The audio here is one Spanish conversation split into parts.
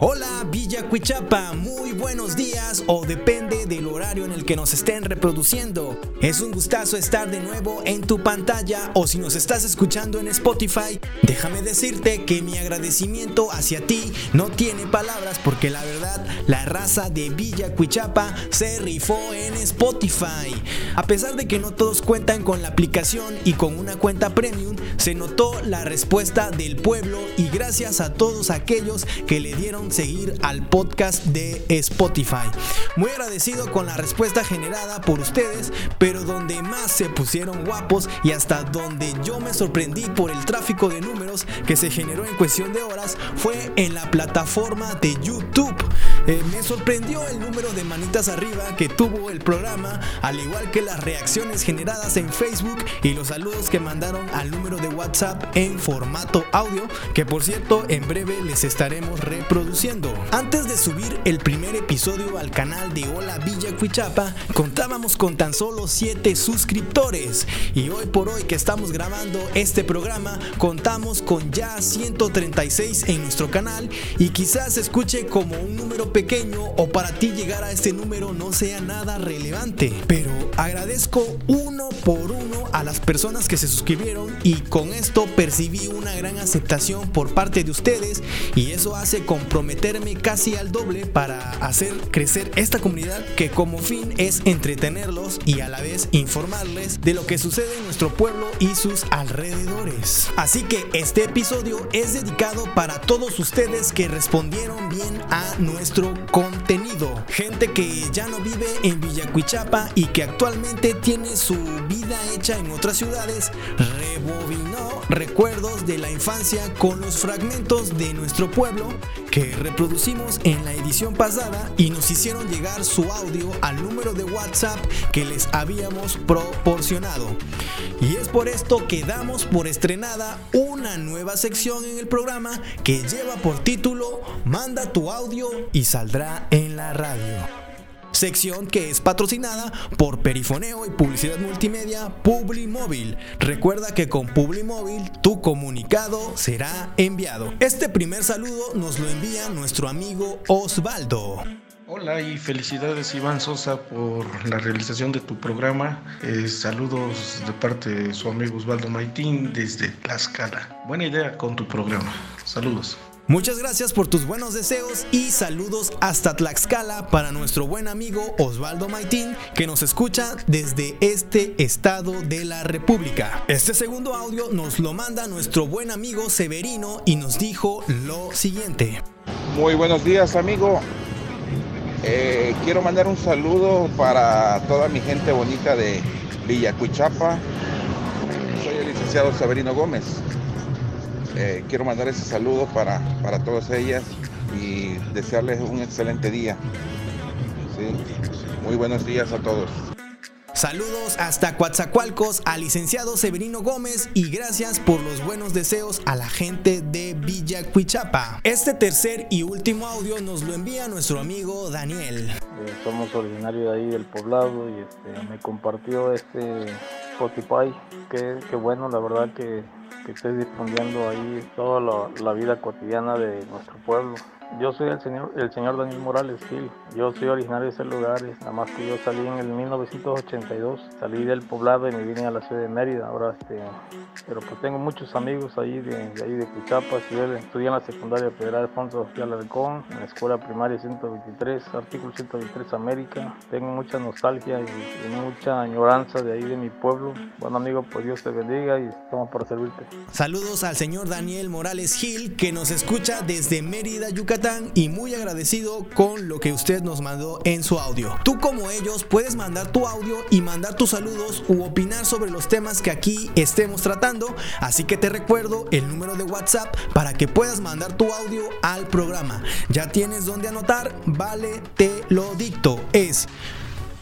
Hola Villa Cuichapa, muy buenos días o depende del horario en el que nos estén reproduciendo. Es un gustazo estar de nuevo en tu pantalla o si nos estás escuchando en Spotify, déjame decirte que mi agradecimiento hacia ti no tiene palabras porque la verdad la raza de Villa Cuichapa se rifó en Spotify. A pesar de que no todos cuentan con la aplicación y con una cuenta premium, se notó la respuesta del pueblo y gracias a todos aquellos que le dieron seguir al podcast de Spotify. Muy agradecido con la respuesta generada por ustedes, pero donde más se pusieron guapos y hasta donde yo me sorprendí por el tráfico de números que se generó en cuestión de horas fue en la plataforma de YouTube. Eh, me sorprendió el número de manitas arriba que tuvo el programa, al igual que las reacciones generadas en Facebook y los saludos que mandaron al número de WhatsApp en formato audio, que por cierto en breve les estaremos reproduciendo antes de subir el primer episodio al canal de Hola Villa Cuichapa, contábamos con tan solo 7 suscriptores. Y hoy por hoy que estamos grabando este programa, contamos con ya 136 en nuestro canal y quizás se escuche como un número pequeño o para ti llegar a este número no sea nada relevante. Pero agradezco uno por uno a las personas que se suscribieron y con esto percibí una gran aceptación por parte de ustedes y eso hace comprometer meterme casi al doble para hacer crecer esta comunidad que como fin es entretenerlos y a la vez informarles de lo que sucede en nuestro pueblo y sus alrededores. Así que este episodio es dedicado para todos ustedes que respondieron bien a nuestro contenido. Gente que ya no vive en Villacuichapa y que actualmente tiene su vida hecha en otras ciudades, rebobinó recuerdos de la infancia con los fragmentos de nuestro pueblo que reproducimos en la edición pasada y nos hicieron llegar su audio al número de WhatsApp que les habíamos proporcionado. Y es por esto que damos por estrenada una nueva sección en el programa que lleva por título Manda tu audio y saldrá en la radio sección que es patrocinada por Perifoneo y Publicidad Multimedia Publimóvil. Recuerda que con Publimóvil tu comunicado será enviado. Este primer saludo nos lo envía nuestro amigo Osvaldo. Hola y felicidades Iván Sosa por la realización de tu programa. Eh, saludos de parte de su amigo Osvaldo Maitín desde Tlaxcala. Buena idea con tu programa. Saludos. Muchas gracias por tus buenos deseos y saludos hasta Tlaxcala para nuestro buen amigo Osvaldo Maitín que nos escucha desde este estado de la República. Este segundo audio nos lo manda nuestro buen amigo Severino y nos dijo lo siguiente. Muy buenos días amigo. Eh, quiero mandar un saludo para toda mi gente bonita de Villacuichapa. Soy el licenciado Severino Gómez. Eh, quiero mandar ese saludo para, para todas ellas y desearles un excelente día. Muy buenos días a todos. Saludos hasta Coatzacoalcos al licenciado Severino Gómez y gracias por los buenos deseos a la gente de Villa Cuichapa. Este tercer y último audio nos lo envía nuestro amigo Daniel. Eh, somos originarios de ahí del poblado y este, me compartió este Spotify. Qué, qué bueno, la verdad que que estés difundiendo ahí toda la, vida cotidiana de nuestro pueblo. Yo soy el señor, el señor Daniel Morales Gil. Yo soy originario de ese lugar, nada más que yo salí en el 1982. Salí del poblado y me vine a la ciudad de Mérida. Ahora, este, pero pues tengo muchos amigos ahí de, ahí de Cuchapa. Estudié, en la secundaria federal Alfonso Sofía Alarcón, en la escuela primaria 123, artículo 123 América. Tengo mucha nostalgia y, mucha añoranza de ahí de mi pueblo. Bueno amigo, pues Dios te bendiga y estamos para servirte. Saludos al señor Daniel Morales Gil que nos escucha desde Mérida, Yucatán y muy agradecido con lo que usted nos mandó en su audio. Tú como ellos puedes mandar tu audio y mandar tus saludos u opinar sobre los temas que aquí estemos tratando, así que te recuerdo el número de WhatsApp para que puedas mandar tu audio al programa. Ya tienes donde anotar, vale, te lo dicto. Es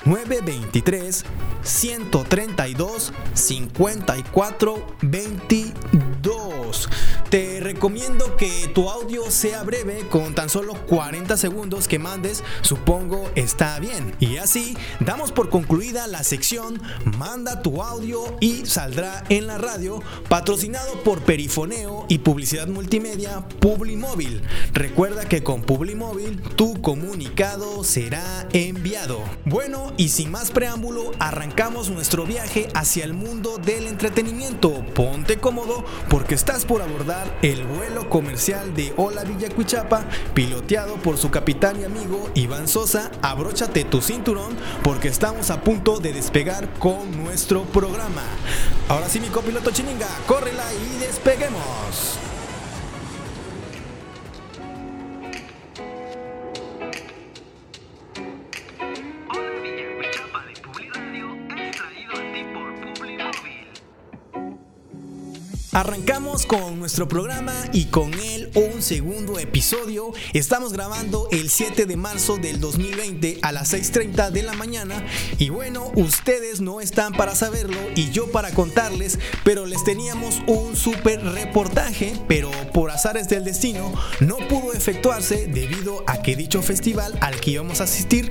923 132 54 22 Te recomiendo que tu audio sea breve con tan solo 40 segundos que mandes, supongo está bien. Y así damos por concluida la sección Manda tu audio y saldrá en la radio, patrocinado por Perifoneo y Publicidad Multimedia Publimóvil. Recuerda que con Publimóvil tu comunicado será enviado. Bueno, y sin más preámbulo, arrancamos nuestro viaje hacia el mundo del entretenimiento. Ponte cómodo porque estás por abordar el vuelo comercial de Hola Villa Cuichapa, piloteado por su capitán y amigo Iván Sosa. Abróchate tu cinturón porque estamos a punto de despegar con nuestro programa. Ahora sí, mi copiloto Chininga, córrela y despeguemos. Arrancamos con nuestro programa y con él un segundo episodio. Estamos grabando el 7 de marzo del 2020 a las 6.30 de la mañana. Y bueno, ustedes no están para saberlo y yo para contarles, pero les teníamos un super reportaje, pero por azares del destino no pudo efectuarse debido a que dicho festival al que íbamos a asistir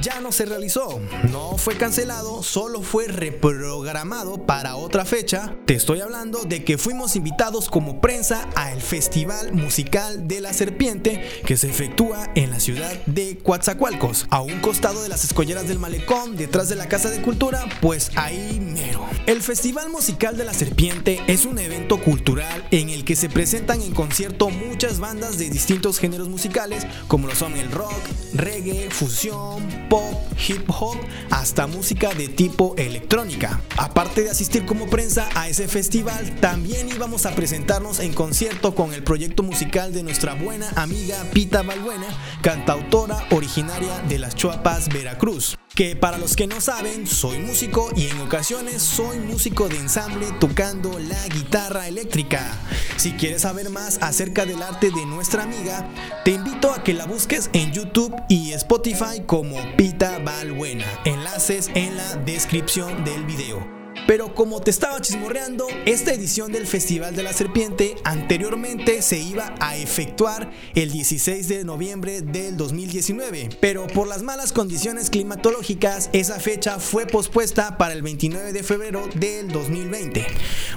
ya no se realizó. No fue cancelado, solo fue reprogramado para otra fecha. Te estoy hablando de que fuimos invitados como prensa al Festival Musical de la Serpiente que se efectúa en la ciudad de Coatzacoalcos, a un costado de las escolleras del malecón, detrás de la Casa de Cultura, pues ahí mero. El Festival Musical de la Serpiente es un evento cultural en el que se presentan en concierto muchas bandas de distintos géneros musicales, como lo son el rock, reggae, fusión, pop, hip hop, hasta música de tipo electrónica. Aparte de asistir como prensa a ese festival, también íbamos a en concierto con el proyecto musical de nuestra buena amiga Pita Balbuena, cantautora originaria de Las Chuapas, Veracruz. Que para los que no saben, soy músico y en ocasiones soy músico de ensamble tocando la guitarra eléctrica. Si quieres saber más acerca del arte de nuestra amiga, te invito a que la busques en YouTube y Spotify como Pita Balbuena. Enlaces en la descripción del video. Pero como te estaba chismorreando, esta edición del Festival de la Serpiente anteriormente se iba a efectuar el 16 de noviembre del 2019, pero por las malas condiciones climatológicas esa fecha fue pospuesta para el 29 de febrero del 2020.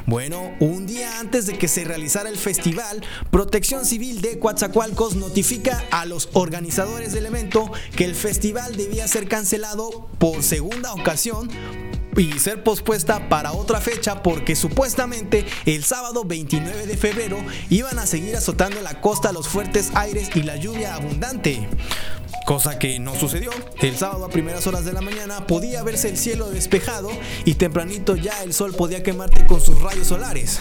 Bueno, un día antes de que se realizara el festival, Protección Civil de Coatzacoalcos notifica a los organizadores del evento que el festival debía ser cancelado por segunda ocasión y ser pospuesta para otra fecha porque supuestamente el sábado 29 de febrero iban a seguir azotando la costa los fuertes aires y la lluvia abundante. Cosa que no sucedió. El sábado a primeras horas de la mañana podía verse el cielo despejado y tempranito ya el sol podía quemarte con sus rayos solares.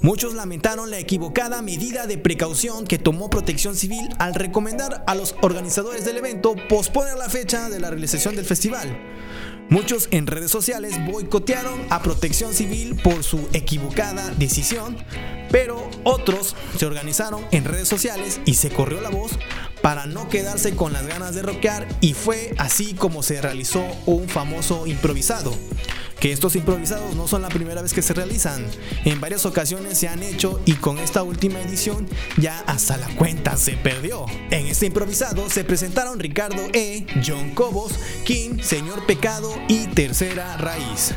Muchos lamentaron la equivocada medida de precaución que tomó Protección Civil al recomendar a los organizadores del evento posponer la fecha de la realización del festival. Muchos en redes sociales boicotearon a Protección Civil por su equivocada decisión, pero otros se organizaron en redes sociales y se corrió la voz para no quedarse con las ganas de rockear y fue así como se realizó un famoso improvisado que estos improvisados no son la primera vez que se realizan. En varias ocasiones se han hecho y con esta última edición ya hasta la cuenta se perdió. En este improvisado se presentaron Ricardo E., John Cobos, King, Señor Pecado y Tercera Raíz.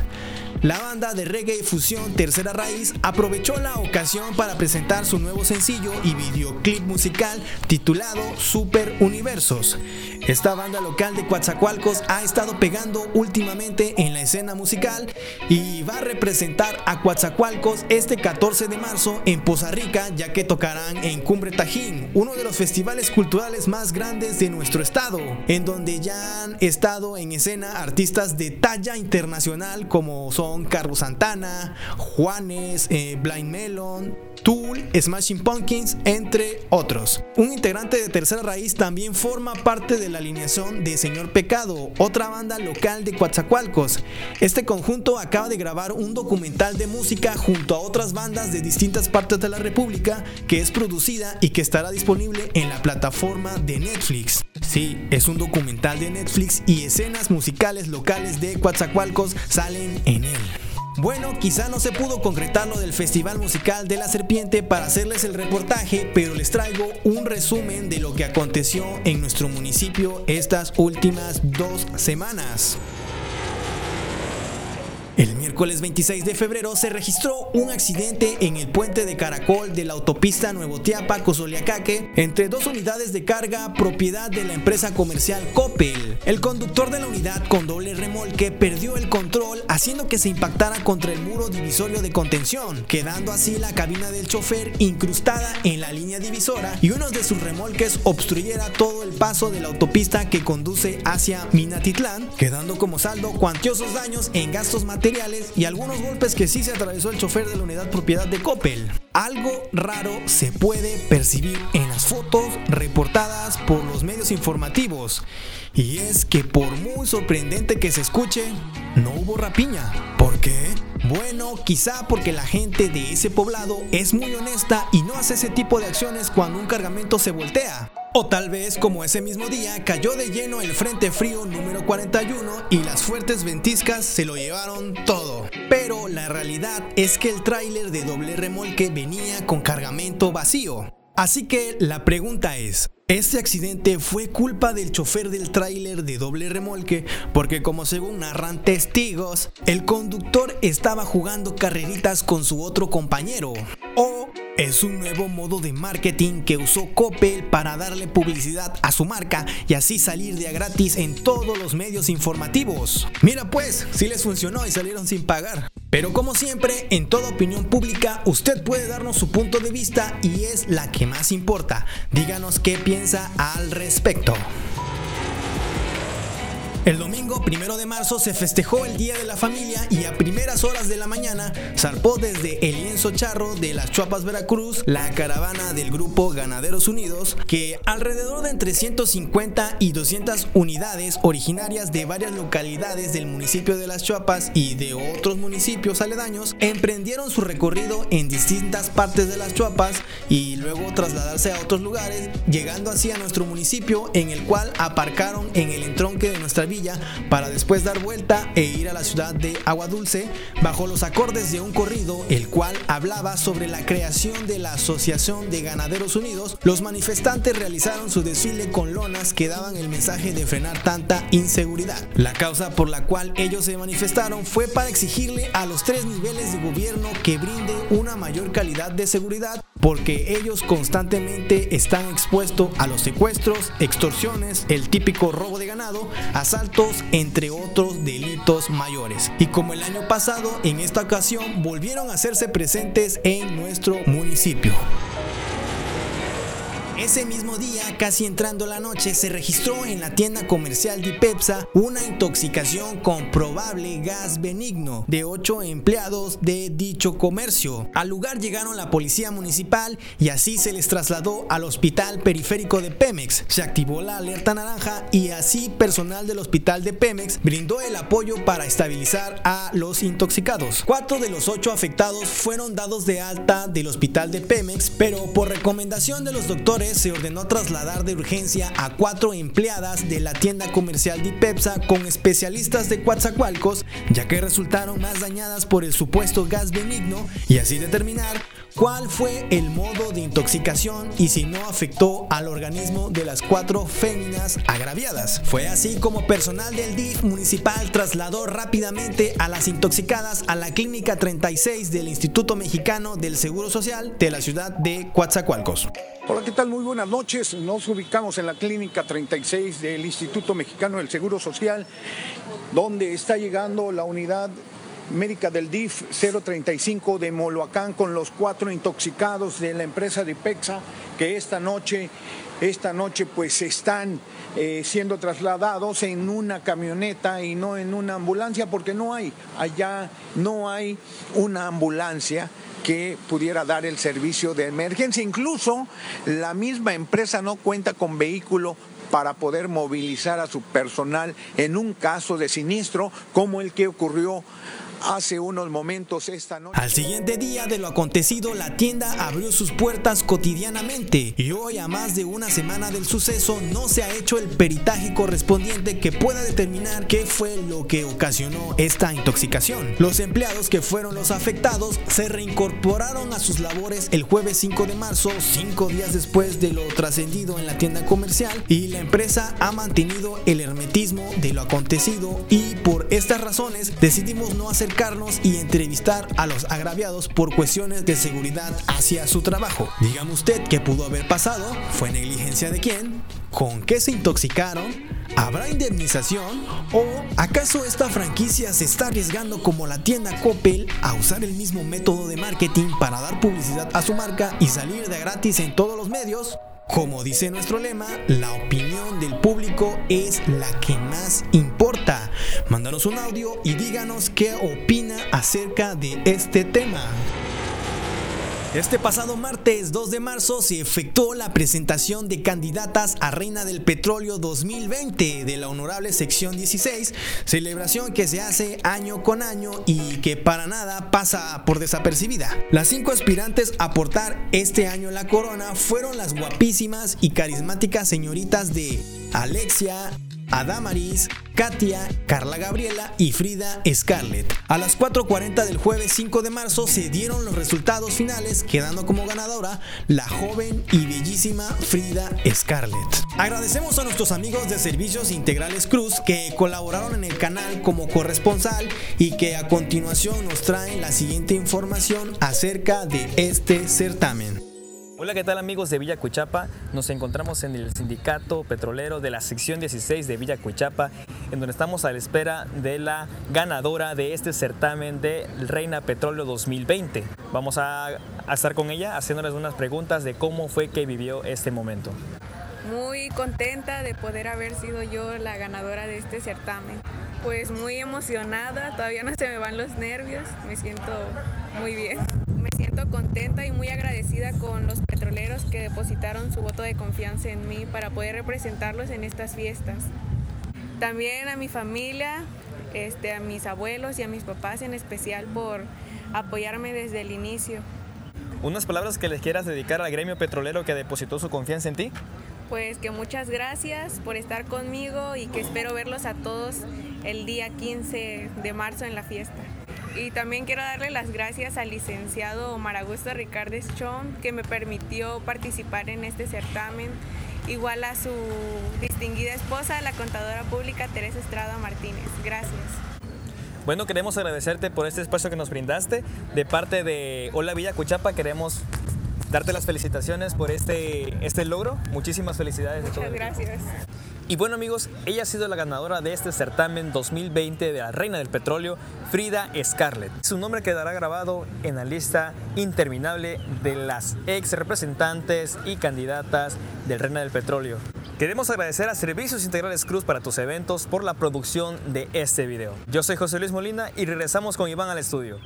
La banda de reggae fusión Tercera Raíz aprovechó la ocasión para presentar su nuevo sencillo y videoclip musical titulado Super Universos. Esta banda local de Coatzacoalcos ha estado pegando últimamente en la escena musical y va a representar a Coatzacoalcos este 14 de marzo en Poza Rica, ya que tocarán en Cumbre Tajín, uno de los festivales culturales más grandes de nuestro estado, en donde ya han estado en escena artistas de talla internacional como son Carlos Santana, Juanes, eh, Blind Melon, Tool, Smashing Pumpkins, entre otros. Un integrante de Tercera Raíz también forma parte de la alineación de Señor Pecado, otra banda local de Coatzacoalcos. Este conjunto acaba de grabar un documental de música junto a otras bandas de distintas partes de la República que es producida y que estará disponible en la plataforma de Netflix. Sí, es un documental de Netflix y escenas musicales locales de Coatzacoalcos salen en él. Bueno, quizá no se pudo concretar lo del Festival Musical de la Serpiente para hacerles el reportaje, pero les traigo un resumen de lo que aconteció en nuestro municipio estas últimas dos semanas. El miércoles 26 de febrero se registró un accidente en el puente de Caracol de la autopista Nuevo Tiapa Cozoliacaque entre dos unidades de carga propiedad de la empresa comercial Coppel. El conductor de la unidad con doble remolque perdió el control haciendo que se impactara contra el muro divisorio de contención, quedando así la cabina del chofer incrustada en la línea divisora y uno de sus remolques obstruyera todo el paso de la autopista que conduce hacia Minatitlán, quedando como saldo cuantiosos daños en gastos materiales y algunos golpes que sí se atravesó el chofer de la unidad propiedad de Coppel. Algo raro se puede percibir en las fotos reportadas por los medios informativos. Y es que por muy sorprendente que se escuche, no hubo rapiña. ¿Por qué? Bueno, quizá porque la gente de ese poblado es muy honesta y no hace ese tipo de acciones cuando un cargamento se voltea. O tal vez como ese mismo día cayó de lleno el Frente Frío número 41 y las fuertes ventiscas se lo llevaron todo. Pero la realidad es que el tráiler de doble remolque venía con cargamento vacío. Así que la pregunta es, este accidente fue culpa del chofer del tráiler de doble remolque porque como según narran testigos, el conductor estaba jugando carreritas con su otro compañero. Es un nuevo modo de marketing que usó Coppel para darle publicidad a su marca y así salir de a gratis en todos los medios informativos. Mira pues, si les funcionó y salieron sin pagar. Pero como siempre, en toda opinión pública, usted puede darnos su punto de vista y es la que más importa. Díganos qué piensa al respecto. El domingo primero de marzo se festejó el Día de la Familia y a primeras horas de la mañana zarpó desde el lienzo charro de las Chuapas Veracruz la caravana del grupo Ganaderos Unidos que alrededor de entre 150 y 200 unidades originarias de varias localidades del municipio de las Chuapas y de otros municipios aledaños emprendieron su recorrido en distintas partes de las Chuapas y luego trasladarse a otros lugares llegando así a nuestro municipio en el cual aparcaron en el entronque de nuestra para después dar vuelta e ir a la ciudad de Agua Dulce bajo los acordes de un corrido el cual hablaba sobre la creación de la Asociación de Ganaderos Unidos. Los manifestantes realizaron su desfile con lonas que daban el mensaje de frenar tanta inseguridad. La causa por la cual ellos se manifestaron fue para exigirle a los tres niveles de gobierno que brinde una mayor calidad de seguridad porque ellos constantemente están expuestos a los secuestros, extorsiones, el típico robo de ganado, asaltos entre otros delitos mayores. Y como el año pasado, en esta ocasión volvieron a hacerse presentes en nuestro municipio. Ese mismo día, casi entrando la noche, se registró en la tienda comercial de Pepsa una intoxicación con probable gas benigno de ocho empleados de dicho comercio. Al lugar llegaron la policía municipal y así se les trasladó al hospital periférico de Pemex. Se activó la alerta naranja y así personal del hospital de Pemex brindó el apoyo para estabilizar a los intoxicados. Cuatro de los ocho afectados fueron dados de alta del hospital de Pemex, pero por recomendación de los doctores se ordenó trasladar de urgencia a cuatro empleadas de la tienda comercial de Pepsa con especialistas de Coatzacoalcos, ya que resultaron más dañadas por el supuesto gas benigno y así determinar cuál fue el modo de intoxicación y si no afectó al organismo de las cuatro féminas agraviadas. Fue así como personal del DIF municipal trasladó rápidamente a las intoxicadas a la clínica 36 del Instituto Mexicano del Seguro Social de la ciudad de Coatzacoalcos. Hola, ¿qué tal? Muy buenas noches. Nos ubicamos en la clínica 36 del Instituto Mexicano del Seguro Social, donde está llegando la unidad médica del DIF 035 de Moloacán con los cuatro intoxicados de la empresa de Pexa que esta noche, esta noche pues están eh, siendo trasladados en una camioneta y no en una ambulancia porque no hay, allá no hay una ambulancia que pudiera dar el servicio de emergencia. Incluso la misma empresa no cuenta con vehículo para poder movilizar a su personal en un caso de siniestro como el que ocurrió hace unos momentos esta noche. Al siguiente día de lo acontecido, la tienda abrió sus puertas cotidianamente y hoy a más de una semana del suceso no se ha hecho el peritaje correspondiente que pueda determinar qué fue lo que ocasionó esta intoxicación. Los empleados que fueron los afectados se reincorporaron a sus labores el jueves 5 de marzo, cinco días después de lo trascendido en la tienda comercial y la empresa ha mantenido el hermetismo de lo acontecido y por estas razones decidimos no acercarnos y entrevistar a los agraviados por cuestiones de seguridad hacia su trabajo. Dígame usted qué pudo haber pasado, fue negligencia de quién, con qué se intoxicaron, ¿Habrá indemnización? ¿O acaso esta franquicia se está arriesgando como la tienda Coppel a usar el mismo método de marketing para dar publicidad a su marca y salir de gratis en todos los medios? Como dice nuestro lema, la opinión del público es la que más importa. Mándanos un audio y díganos qué opina acerca de este tema. Este pasado martes 2 de marzo se efectuó la presentación de candidatas a Reina del Petróleo 2020 de la Honorable Sección 16, celebración que se hace año con año y que para nada pasa por desapercibida. Las cinco aspirantes a portar este año la corona fueron las guapísimas y carismáticas señoritas de Alexia, Adamaris, Katia, Carla Gabriela y Frida Scarlett. A las 4.40 del jueves 5 de marzo se dieron los resultados finales, quedando como ganadora la joven y bellísima Frida Scarlett. Agradecemos a nuestros amigos de Servicios Integrales Cruz que colaboraron en el canal como corresponsal y que a continuación nos traen la siguiente información acerca de este certamen. Hola, ¿qué tal amigos de Villa Cuchapa? Nos encontramos en el sindicato petrolero de la sección 16 de Villa Cuchapa, en donde estamos a la espera de la ganadora de este certamen de Reina Petróleo 2020. Vamos a, a estar con ella haciéndoles unas preguntas de cómo fue que vivió este momento. Muy contenta de poder haber sido yo la ganadora de este certamen. Pues muy emocionada, todavía no se me van los nervios, me siento muy bien siento contenta y muy agradecida con los petroleros que depositaron su voto de confianza en mí para poder representarlos en estas fiestas. También a mi familia, este, a mis abuelos y a mis papás en especial por apoyarme desde el inicio. ¿Unas palabras que les quieras dedicar al gremio petrolero que depositó su confianza en ti? Pues que muchas gracias por estar conmigo y que espero verlos a todos el día 15 de marzo en la fiesta. Y también quiero darle las gracias al licenciado Maragusto Ricardo Chon que me permitió participar en este certamen, igual a su distinguida esposa, la contadora pública Teresa Estrada Martínez. Gracias. Bueno, queremos agradecerte por este espacio que nos brindaste. De parte de Hola Villa Cuchapa queremos darte las felicitaciones por este, este logro. Muchísimas felicidades. Muchas gracias. Y bueno amigos, ella ha sido la ganadora de este certamen 2020 de la Reina del Petróleo, Frida Scarlett. Su nombre quedará grabado en la lista interminable de las ex representantes y candidatas del Reina del Petróleo. Queremos agradecer a Servicios Integrales Cruz para tus eventos por la producción de este video. Yo soy José Luis Molina y regresamos con Iván al estudio.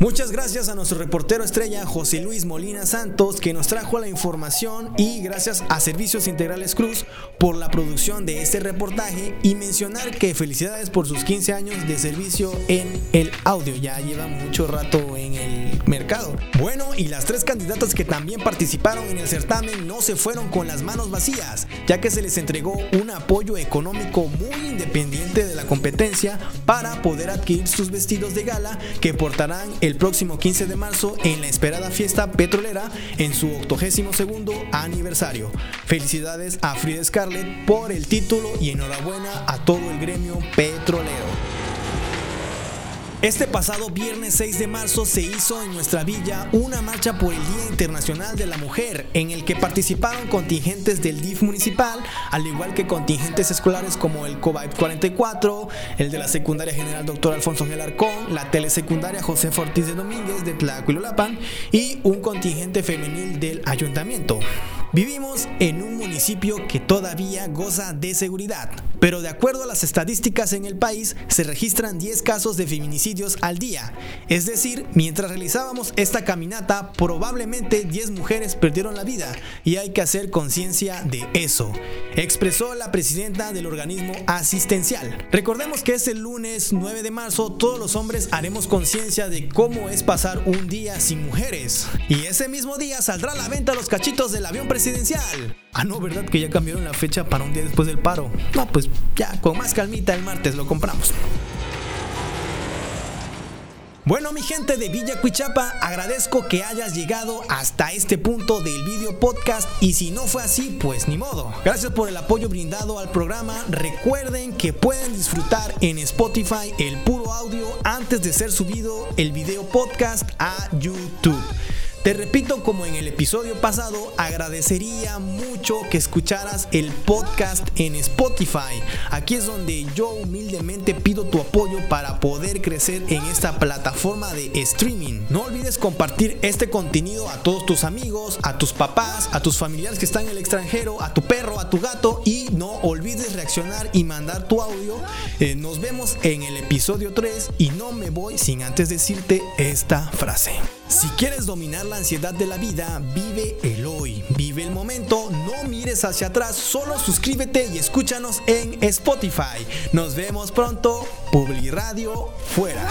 Muchas gracias a nuestro reportero estrella José Luis Molina Santos que nos trajo la información y gracias a Servicios Integrales Cruz por la producción de este reportaje y mencionar que felicidades por sus 15 años de servicio en el audio. Ya lleva mucho rato en el mercado. Bueno, y las tres candidatas que también participaron en el certamen no se fueron con las manos vacías, ya que se les entregó un apoyo económico muy independiente de la competencia para poder adquirir sus vestidos de gala que portarán el próximo 15 de marzo en la esperada fiesta petrolera en su 82 aniversario. Felicidades a Frida Scarlett por el título y enhorabuena a todo el gremio petrolero. Este pasado viernes 6 de marzo se hizo en nuestra villa una marcha por el Día Internacional de la Mujer, en el que participaron contingentes del DIF municipal, al igual que contingentes escolares como el COVAIP 44, el de la Secundaria General Dr. Alfonso Gelarcón, la Telesecundaria José Ortiz de Domínguez de Tlacuilolapan y un contingente femenil del ayuntamiento. Vivimos en un municipio que todavía goza de seguridad, pero de acuerdo a las estadísticas en el país se registran 10 casos de feminicidios al día. Es decir, mientras realizábamos esta caminata, probablemente 10 mujeres perdieron la vida y hay que hacer conciencia de eso, expresó la presidenta del organismo asistencial. Recordemos que es el lunes 9 de marzo, todos los hombres haremos conciencia de cómo es pasar un día sin mujeres. Y ese mismo día saldrá a la venta los cachitos del avión Ah, no, ¿verdad? Que ya cambiaron la fecha para un día después del paro. No, pues ya, con más calmita el martes lo compramos. Bueno mi gente de Villa Cuichapa, agradezco que hayas llegado hasta este punto del video podcast y si no fue así, pues ni modo. Gracias por el apoyo brindado al programa. Recuerden que pueden disfrutar en Spotify el puro audio antes de ser subido el video podcast a YouTube. Te repito, como en el episodio pasado, agradecería mucho que escucharas el podcast en Spotify. Aquí es donde yo humildemente pido tu apoyo para poder crecer en esta plataforma de streaming. No olvides compartir este contenido a todos tus amigos, a tus papás, a tus familiares que están en el extranjero, a tu perro, a tu gato y no olvides reaccionar y mandar tu audio. Eh, nos vemos en el episodio 3 y no me voy sin antes decirte esta frase. Si quieres dominar la ansiedad de la vida, vive el hoy, vive el momento, no mires hacia atrás, solo suscríbete y escúchanos en Spotify. Nos vemos pronto, Publi Radio fuera.